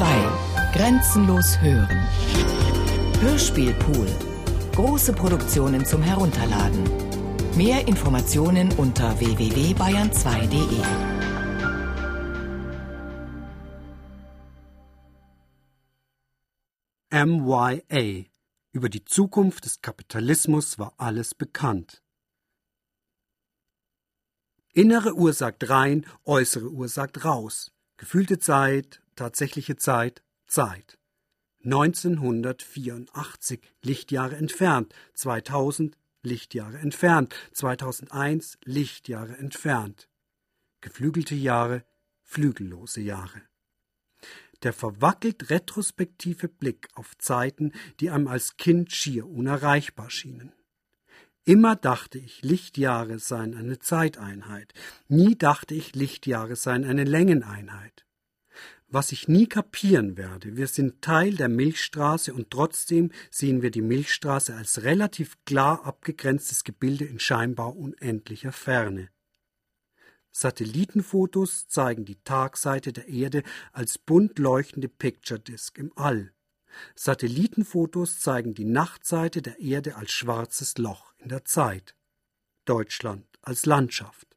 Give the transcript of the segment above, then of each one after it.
2. Grenzenlos hören. Hörspielpool. Große Produktionen zum Herunterladen. Mehr Informationen unter www.bayern2.de. MYA. Über die Zukunft des Kapitalismus war alles bekannt. Innere Uhr sagt rein, äußere Uhr sagt raus. Gefühlte Zeit, tatsächliche Zeit, Zeit. 1984 Lichtjahre entfernt, 2000 Lichtjahre entfernt, 2001 Lichtjahre entfernt. Geflügelte Jahre, flügellose Jahre. Der verwackelt retrospektive Blick auf Zeiten, die einem als Kind schier unerreichbar schienen. Immer dachte ich, Lichtjahre seien eine Zeiteinheit. Nie dachte ich, Lichtjahre seien eine Längeneinheit. Was ich nie kapieren werde, wir sind Teil der Milchstraße und trotzdem sehen wir die Milchstraße als relativ klar abgegrenztes Gebilde in scheinbar unendlicher Ferne. Satellitenfotos zeigen die Tagseite der Erde als bunt leuchtende Picture Disk im All. Satellitenfotos zeigen die Nachtseite der Erde als schwarzes Loch in der Zeit. Deutschland als Landschaft.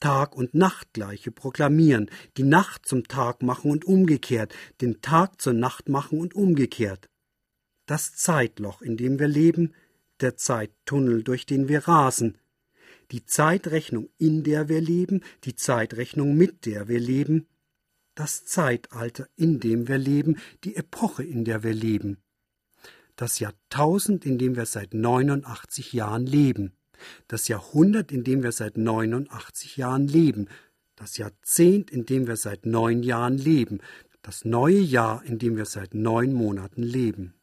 Tag- und Nachtgleiche proklamieren, die Nacht zum Tag machen und umgekehrt, den Tag zur Nacht machen und umgekehrt. Das Zeitloch, in dem wir leben, der Zeittunnel, durch den wir rasen, die Zeitrechnung, in der wir leben, die Zeitrechnung, mit der wir leben, das Zeitalter, in dem wir leben, die Epoche, in der wir leben, das Jahrtausend, in dem wir seit 89 Jahren leben, das Jahrhundert, in dem wir seit 89 Jahren leben, das Jahrzehnt, in dem wir seit neun Jahren leben, das neue Jahr, in dem wir seit neun Monaten leben.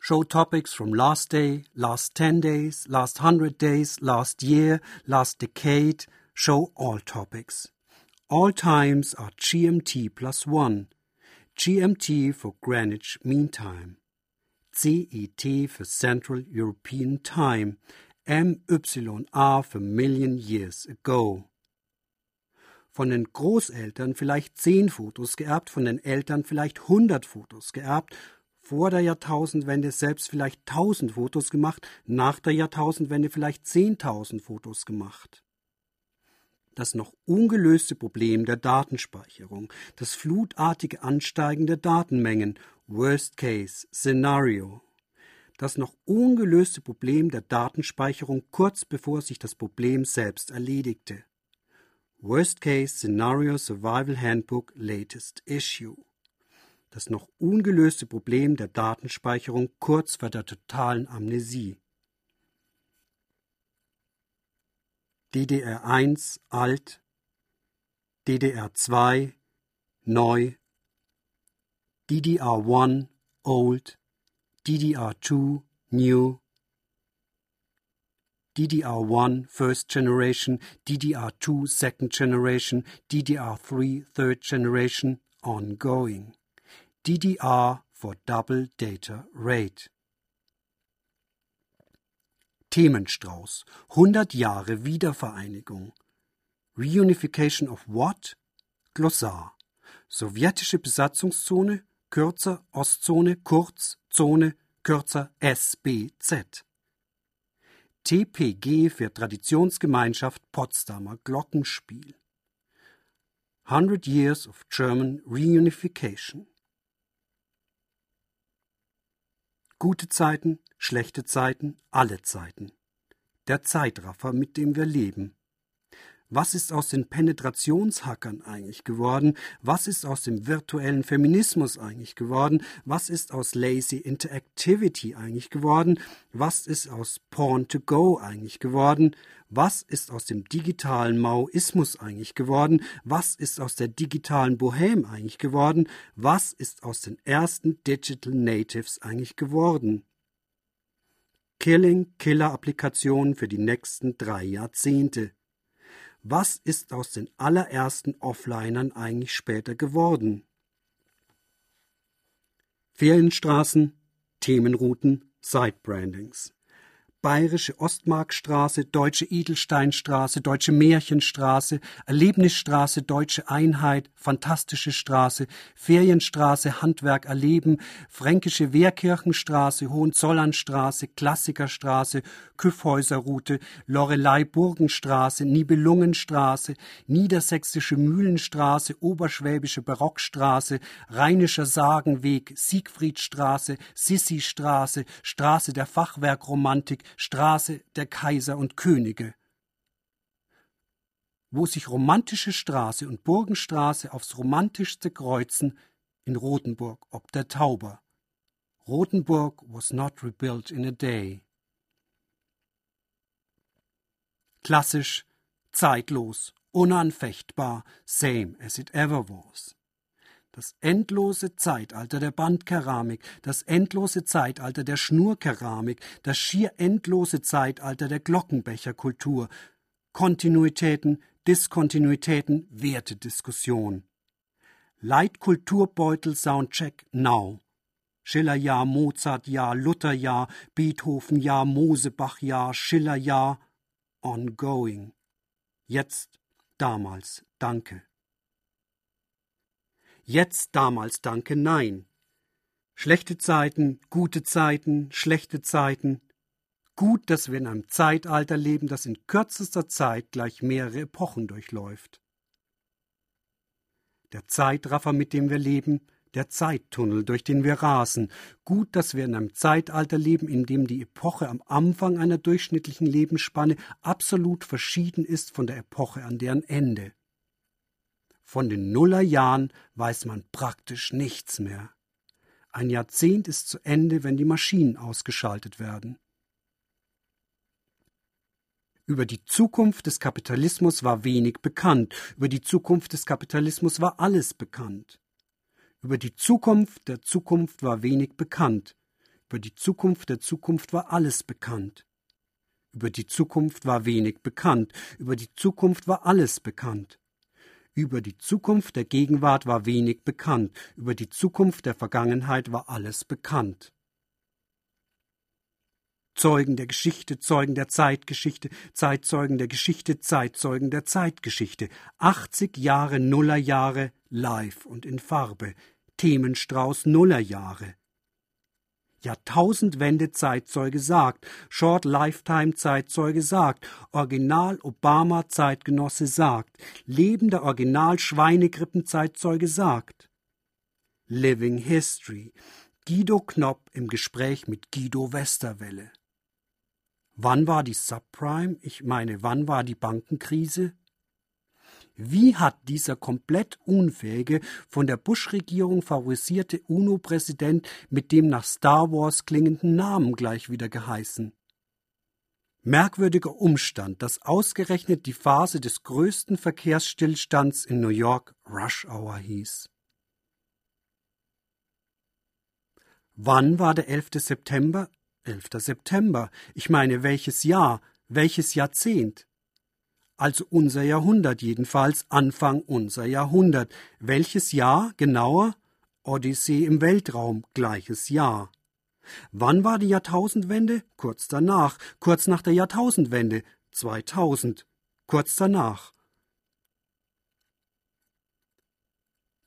Show topics from last day, last 10 days, last 100 days, last year, last decade, show all topics. All times are GMT plus 1. GMT for Greenwich Mean Time. CET für Central European Time. MYA für Million Years Ago. Von den Großeltern vielleicht zehn Fotos geerbt, von den Eltern vielleicht hundert Fotos geerbt, vor der Jahrtausendwende selbst vielleicht tausend Fotos gemacht, nach der Jahrtausendwende vielleicht zehntausend Fotos gemacht das noch ungelöste Problem der Datenspeicherung, das flutartige Ansteigen der Datenmengen, Worst Case Szenario, das noch ungelöste Problem der Datenspeicherung kurz bevor sich das Problem selbst erledigte. Worst Case Scenario Survival Handbook Latest Issue. Das noch ungelöste Problem der Datenspeicherung kurz vor der totalen Amnesie. DDR1 alt, DDR2 neu, DDR1 old, DDR2 new, DDR1 first generation, DDR2 second generation, DDR3 third generation ongoing. DDR for double data rate. Themenstrauß. 100 Jahre Wiedervereinigung. Reunification of what? Glossar. Sowjetische Besatzungszone, kürzer Ostzone, kurz Zone, kürzer SBZ. TPG für Traditionsgemeinschaft Potsdamer Glockenspiel. 100 Years of German Reunification. Gute Zeiten, schlechte Zeiten, alle Zeiten. Der Zeitraffer, mit dem wir leben. Was ist aus den Penetrationshackern eigentlich geworden? Was ist aus dem virtuellen Feminismus eigentlich geworden? Was ist aus Lazy Interactivity eigentlich geworden? Was ist aus Porn to Go eigentlich geworden? Was ist aus dem digitalen Maoismus eigentlich geworden? Was ist aus der digitalen Bohème eigentlich geworden? Was ist aus den ersten Digital Natives eigentlich geworden? Killing-Killer-Applikationen für die nächsten drei Jahrzehnte. Was ist aus den allerersten Offlinern eigentlich später geworden? Ferienstraßen, Themenrouten, Site-Brandings. Bayerische Ostmarkstraße, Deutsche Edelsteinstraße, Deutsche Märchenstraße, Erlebnisstraße, Deutsche Einheit, Fantastische Straße, Ferienstraße, Handwerk erleben, Fränkische Wehrkirchenstraße, Hohenzollernstraße, Klassikerstraße, Küffhäuserroute, Lorelei-Burgenstraße, Nibelungenstraße, Niedersächsische Mühlenstraße, Oberschwäbische Barockstraße, Rheinischer Sagenweg, Siegfriedstraße, Sissi-Straße, Straße der Fachwerkromantik, Straße der Kaiser und Könige. Wo sich romantische Straße und Burgenstraße aufs romantischste kreuzen, in Rothenburg ob der Tauber. Rothenburg was not rebuilt in a day. Klassisch, zeitlos, unanfechtbar, same as it ever was. Das endlose Zeitalter der Bandkeramik, das endlose Zeitalter der Schnurkeramik, das schier endlose Zeitalter der Glockenbecherkultur. Kontinuitäten, Diskontinuitäten, Wertediskussion. Leitkulturbeutel Soundcheck now. Schillerjahr, Mozartjahr, Lutherjahr, Beethovenjahr, Mosebachjahr, Schillerjahr. Ongoing. Jetzt, damals, danke. Jetzt, damals, danke, nein. Schlechte Zeiten, gute Zeiten, schlechte Zeiten. Gut, dass wir in einem Zeitalter leben, das in kürzester Zeit gleich mehrere Epochen durchläuft. Der Zeitraffer, mit dem wir leben, der Zeittunnel, durch den wir rasen. Gut, dass wir in einem Zeitalter leben, in dem die Epoche am Anfang einer durchschnittlichen Lebensspanne absolut verschieden ist von der Epoche an deren Ende. Von den Nullerjahren weiß man praktisch nichts mehr. Ein Jahrzehnt ist zu Ende, wenn die Maschinen ausgeschaltet werden. Über die Zukunft des Kapitalismus war wenig bekannt, über die Zukunft des Kapitalismus war alles bekannt. Über die Zukunft der Zukunft war wenig bekannt, über die Zukunft der Zukunft war alles bekannt. Über die Zukunft war wenig bekannt, über die Zukunft war alles bekannt. Über die Zukunft der Gegenwart war wenig bekannt, über die Zukunft der Vergangenheit war alles bekannt. Zeugen der Geschichte, Zeugen der Zeitgeschichte, Zeitzeugen der Geschichte, Zeitzeugen der Zeitgeschichte. 80 Jahre Nullerjahre live und in Farbe. Themenstrauß Nullerjahre. Jahrtausendwende-Zeitzeuge sagt, Short Lifetime-Zeitzeuge sagt, Original-Obama-Zeitgenosse sagt, lebender Original-Schweinegrippen-Zeitzeuge sagt. Living History. Guido Knopp im Gespräch mit Guido Westerwelle. Wann war die Subprime? Ich meine, wann war die Bankenkrise? Wie hat dieser komplett unfähige, von der Bush-Regierung favorisierte UNO-Präsident mit dem nach Star Wars klingenden Namen gleich wieder geheißen? Merkwürdiger Umstand, dass ausgerechnet die Phase des größten Verkehrsstillstands in New York Rush Hour hieß. Wann war der 11. September? 11. September. Ich meine, welches Jahr, welches Jahrzehnt? Also unser Jahrhundert jedenfalls, Anfang unser Jahrhundert. Welches Jahr genauer? Odyssee im Weltraum, gleiches Jahr. Wann war die Jahrtausendwende? Kurz danach. Kurz nach der Jahrtausendwende. 2000. Kurz danach.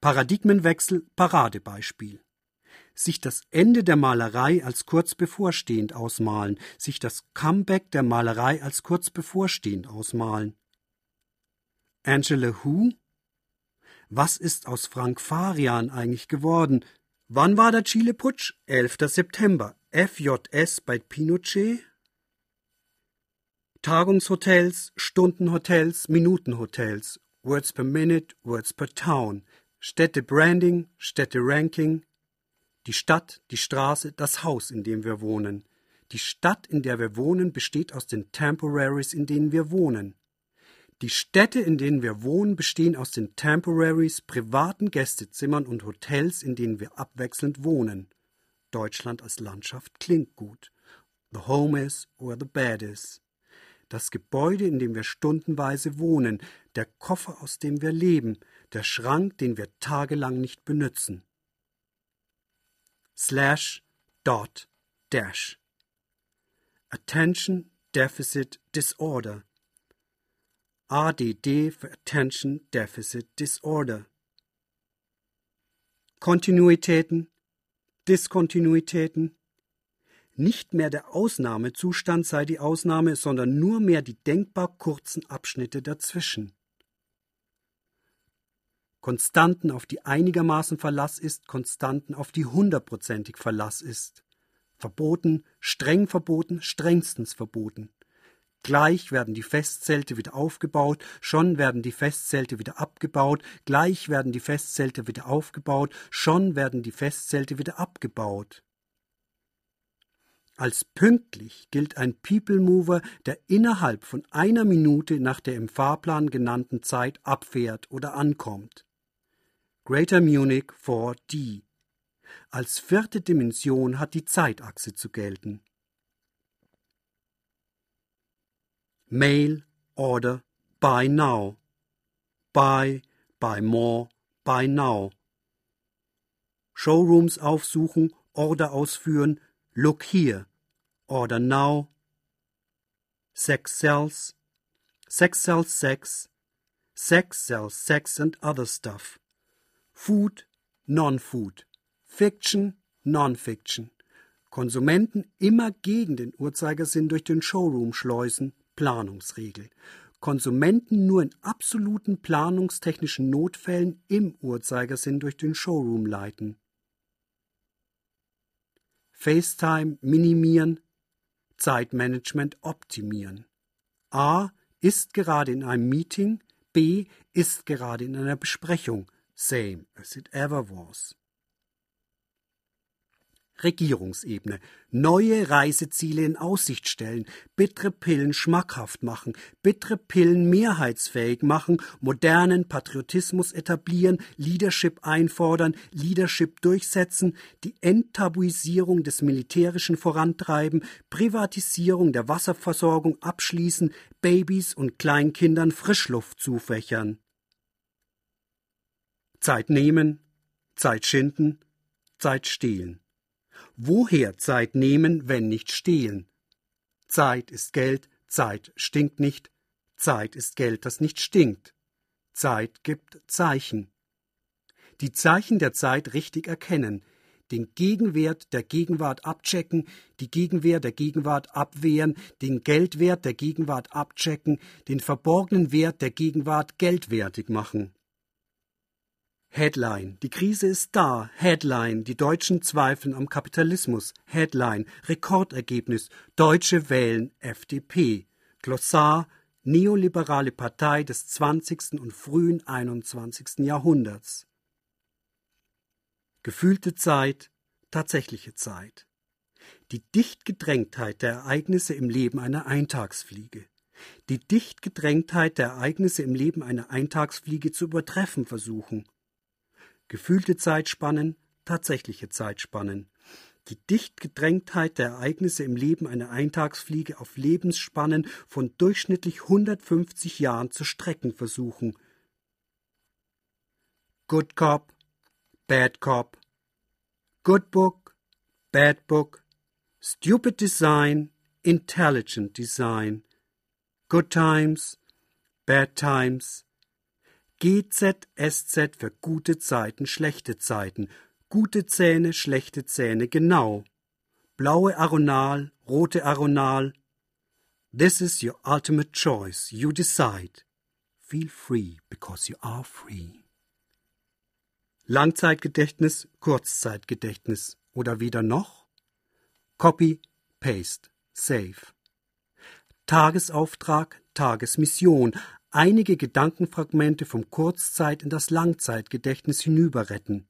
Paradigmenwechsel, Paradebeispiel sich das Ende der Malerei als kurz bevorstehend ausmalen, sich das Comeback der Malerei als kurz bevorstehend ausmalen. Angela Who? Was ist aus Frank Farian eigentlich geworden? Wann war der Chile-Putsch? 11. September. FJS bei Pinochet? Tagungshotels, Stundenhotels, Minutenhotels, Words per Minute, Words per Town, Städte-Branding, Städte-Ranking, die Stadt, die Straße, das Haus, in dem wir wohnen. Die Stadt, in der wir wohnen, besteht aus den Temporaries, in denen wir wohnen. Die Städte, in denen wir wohnen, bestehen aus den Temporaries, privaten Gästezimmern und Hotels, in denen wir abwechselnd wohnen. Deutschland als Landschaft klingt gut. The home is where the bed is. Das Gebäude, in dem wir stundenweise wohnen, der Koffer, aus dem wir leben, der Schrank, den wir tagelang nicht benützen slash dot dash. Attention Deficit Disorder. ADD für Attention Deficit Disorder. Kontinuitäten, Diskontinuitäten. Nicht mehr der Ausnahmezustand sei die Ausnahme, sondern nur mehr die denkbar kurzen Abschnitte dazwischen. Konstanten, auf die einigermaßen Verlass ist, Konstanten, auf die hundertprozentig Verlass ist. Verboten, streng verboten, strengstens verboten. Gleich werden die Festzelte wieder aufgebaut, schon werden die Festzelte wieder abgebaut, gleich werden die Festzelte wieder aufgebaut, schon werden die Festzelte wieder abgebaut. Als pünktlich gilt ein People Mover, der innerhalb von einer Minute nach der im Fahrplan genannten Zeit abfährt oder ankommt. Greater Munich 4D. Als vierte Dimension hat die Zeitachse zu gelten. Mail, Order, Buy Now. Buy, Buy More, Buy Now. Showrooms aufsuchen, Order ausführen, Look here, Order Now. Sex sells, Sex sells sex, Sex sells sex and other stuff. Food, Non-Food, Fiction, Non-Fiction. Konsumenten immer gegen den Uhrzeigersinn durch den Showroom schleusen, Planungsregel. Konsumenten nur in absoluten planungstechnischen Notfällen im Uhrzeigersinn durch den Showroom leiten. FaceTime minimieren, Zeitmanagement optimieren. A ist gerade in einem Meeting, B ist gerade in einer Besprechung, same as it ever was. Regierungsebene neue Reiseziele in Aussicht stellen, bittere Pillen schmackhaft machen, bittere Pillen mehrheitsfähig machen, modernen Patriotismus etablieren, Leadership einfordern, Leadership durchsetzen, die Enttabuisierung des Militärischen vorantreiben, Privatisierung der Wasserversorgung abschließen, Babys und Kleinkindern Frischluft zufächern. Zeit nehmen, Zeit schinden, Zeit stehlen. Woher Zeit nehmen, wenn nicht stehlen? Zeit ist Geld, Zeit stinkt nicht, Zeit ist Geld, das nicht stinkt. Zeit gibt Zeichen. Die Zeichen der Zeit richtig erkennen, den Gegenwert der Gegenwart abchecken, die Gegenwehr der Gegenwart abwehren, den Geldwert der Gegenwart abchecken, den verborgenen Wert der Gegenwart geldwertig machen. Headline. Die Krise ist da. Headline. Die Deutschen zweifeln am Kapitalismus. Headline. Rekordergebnis. Deutsche wählen FDP. Glossar. Neoliberale Partei des 20. und frühen 21. Jahrhunderts. Gefühlte Zeit, tatsächliche Zeit. Die Dichtgedrängtheit der Ereignisse im Leben einer Eintagsfliege. Die Dichtgedrängtheit der Ereignisse im Leben einer Eintagsfliege zu übertreffen versuchen gefühlte Zeitspannen, tatsächliche Zeitspannen. Die Dichtgedrängtheit der Ereignisse im Leben einer Eintagsfliege auf Lebensspannen von durchschnittlich 150 Jahren zu strecken versuchen. Good Cop, Bad Cop, Good Book, Bad Book, Stupid Design, Intelligent Design, Good Times, Bad Times, GZ, SZ für gute Zeiten, schlechte Zeiten, gute Zähne, schlechte Zähne, genau. Blaue Aronal, rote Aronal. This is your ultimate choice. You decide. Feel free because you are free. Langzeitgedächtnis, Kurzzeitgedächtnis oder wieder noch? Copy, Paste, Save. Tagesauftrag, Tagesmission, einige Gedankenfragmente vom Kurzzeit- in das Langzeitgedächtnis hinüberretten.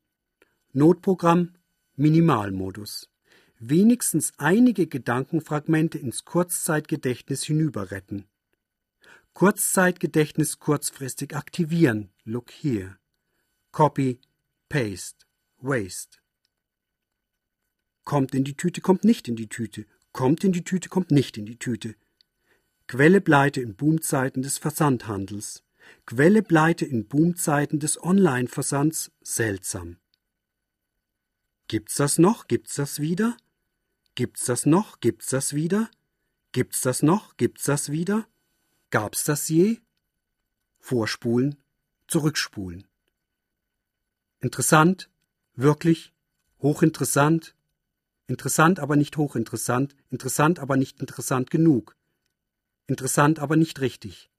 Notprogramm Minimalmodus. Wenigstens einige Gedankenfragmente ins Kurzzeitgedächtnis hinüberretten. Kurzzeitgedächtnis kurzfristig aktivieren. Look here. Copy, Paste, Waste. Kommt in die Tüte, kommt nicht in die Tüte. Kommt in die Tüte, kommt nicht in die Tüte. Quelle Pleite in Boomzeiten des Versandhandels. Quelle Pleite in Boomzeiten des Online-Versands seltsam. Gibt's das noch? Gibt's das wieder? Gibt's das noch? Gibt's das wieder? Gibt's das noch? Gibt's das wieder? Gab's das je? Vorspulen, zurückspulen. Interessant, wirklich, hochinteressant, interessant aber nicht hochinteressant, interessant aber nicht interessant genug, interessant aber nicht richtig.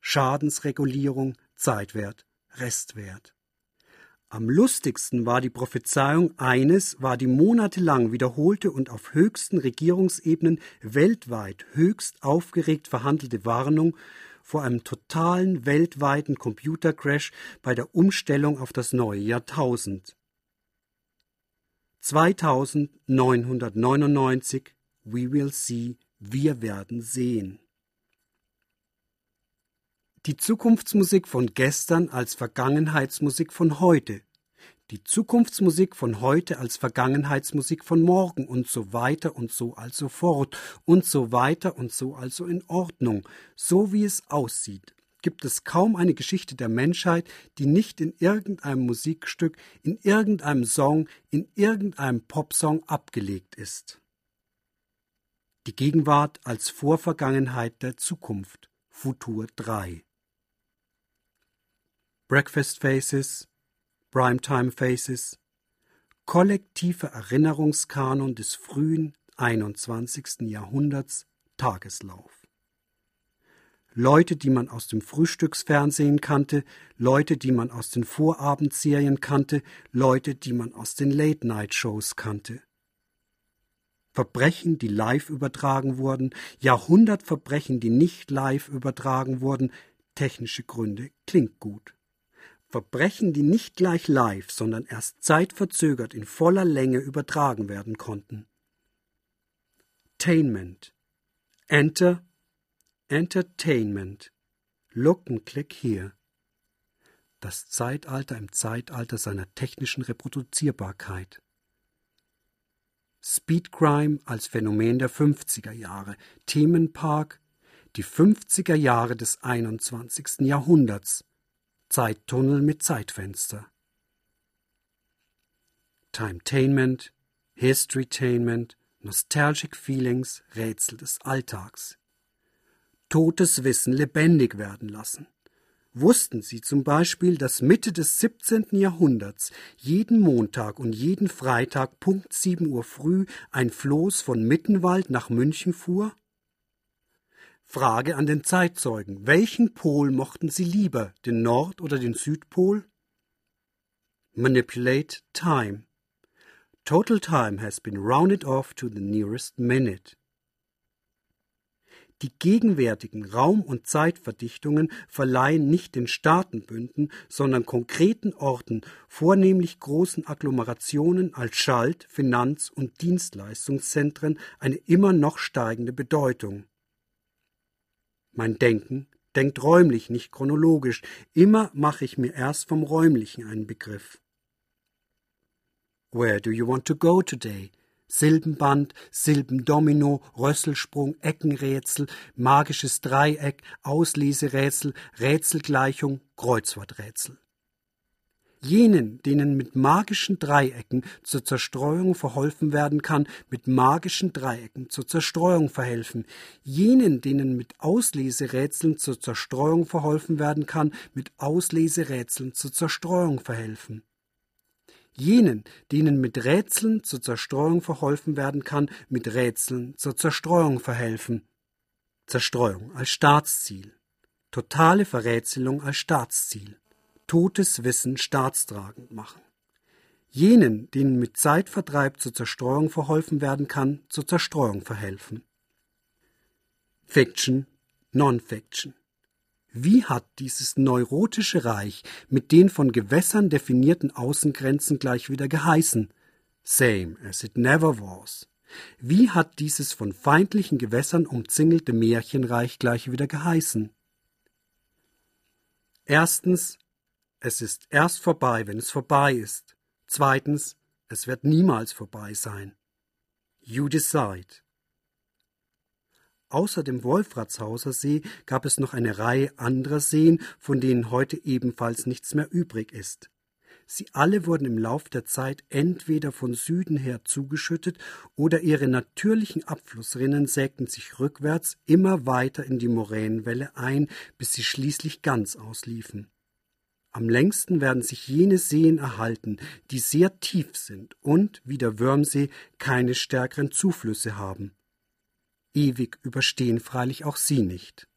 Schadensregulierung, Zeitwert, Restwert. Am lustigsten war die Prophezeiung eines, war die monatelang wiederholte und auf höchsten Regierungsebenen weltweit höchst aufgeregt verhandelte Warnung vor einem totalen weltweiten Computercrash bei der Umstellung auf das neue Jahrtausend. 2999 We will see, wir werden sehen. Die Zukunftsmusik von gestern als Vergangenheitsmusik von heute. Die Zukunftsmusik von heute als Vergangenheitsmusik von morgen und so weiter und so also fort und so weiter und so also in Ordnung. So wie es aussieht, gibt es kaum eine Geschichte der Menschheit, die nicht in irgendeinem Musikstück, in irgendeinem Song, in irgendeinem Popsong abgelegt ist. Die Gegenwart als Vorvergangenheit der Zukunft. Futur 3 Breakfast Faces, Primetime Faces, kollektiver Erinnerungskanon des frühen 21. Jahrhunderts, Tageslauf. Leute, die man aus dem Frühstücksfernsehen kannte, Leute, die man aus den Vorabendserien kannte, Leute, die man aus den Late-Night-Shows kannte. Verbrechen, die live übertragen wurden, Jahrhundertverbrechen, die nicht live übertragen wurden, technische Gründe, klingt gut. Verbrechen, die nicht gleich live, sondern erst zeitverzögert in voller Länge übertragen werden konnten. Tainment. Enter. Entertainment. Look and click here. Das Zeitalter im Zeitalter seiner technischen Reproduzierbarkeit. Speedcrime als Phänomen der 50er Jahre. Themenpark. Die 50er Jahre des 21. Jahrhunderts. Zeittunnel mit Zeitfenster. Timetainment, Historytainment, Nostalgic Feelings, Rätsel des Alltags. Totes Wissen lebendig werden lassen. Wussten Sie zum Beispiel, dass Mitte des 17. Jahrhunderts jeden Montag und jeden Freitag Punkt 7 Uhr früh ein Floß von Mittenwald nach München fuhr? Frage an den Zeitzeugen. Welchen Pol mochten Sie lieber, den Nord- oder den Südpol? Manipulate time. Total time has been rounded off to the nearest minute. Die gegenwärtigen Raum- und Zeitverdichtungen verleihen nicht den Staatenbünden, sondern konkreten Orten, vornehmlich großen Agglomerationen als Schalt-, Finanz- und Dienstleistungszentren eine immer noch steigende Bedeutung. Mein Denken denkt räumlich, nicht chronologisch. Immer mache ich mir erst vom Räumlichen einen Begriff. Where do you want to go today? Silbenband, Silbendomino, Rösselsprung, Eckenrätsel, magisches Dreieck, Ausleserätsel, Rätselgleichung, Kreuzworträtsel jenen, denen mit magischen Dreiecken zur Zerstreuung verholfen werden kann, mit magischen Dreiecken zur Zerstreuung verhelfen, jenen, denen mit Ausleserätseln zur Zerstreuung verholfen werden kann, mit Ausleserätseln zur Zerstreuung verhelfen. Jenen, denen mit Rätseln zur Zerstreuung verholfen werden kann, mit Rätseln zur Zerstreuung verhelfen. Zerstreuung als Staatsziel. Totale Verrätselung als Staatsziel totes Wissen staatstragend machen. Jenen, denen mit Zeitvertreib zur Zerstreuung verholfen werden kann, zur Zerstreuung verhelfen. Fiction, Non-Fiction. Wie hat dieses neurotische Reich mit den von Gewässern definierten Außengrenzen gleich wieder geheißen? Same as it never was. Wie hat dieses von feindlichen Gewässern umzingelte Märchenreich gleich wieder geheißen? Erstens es ist erst vorbei, wenn es vorbei ist. Zweitens, es wird niemals vorbei sein. You decide. Außer dem Wolfratshauser See gab es noch eine Reihe anderer Seen, von denen heute ebenfalls nichts mehr übrig ist. Sie alle wurden im Lauf der Zeit entweder von Süden her zugeschüttet oder ihre natürlichen Abflussrinnen sägten sich rückwärts immer weiter in die Moränenwelle ein, bis sie schließlich ganz ausliefen. Am längsten werden sich jene Seen erhalten, die sehr tief sind und, wie der Würmsee, keine stärkeren Zuflüsse haben. Ewig überstehen freilich auch sie nicht.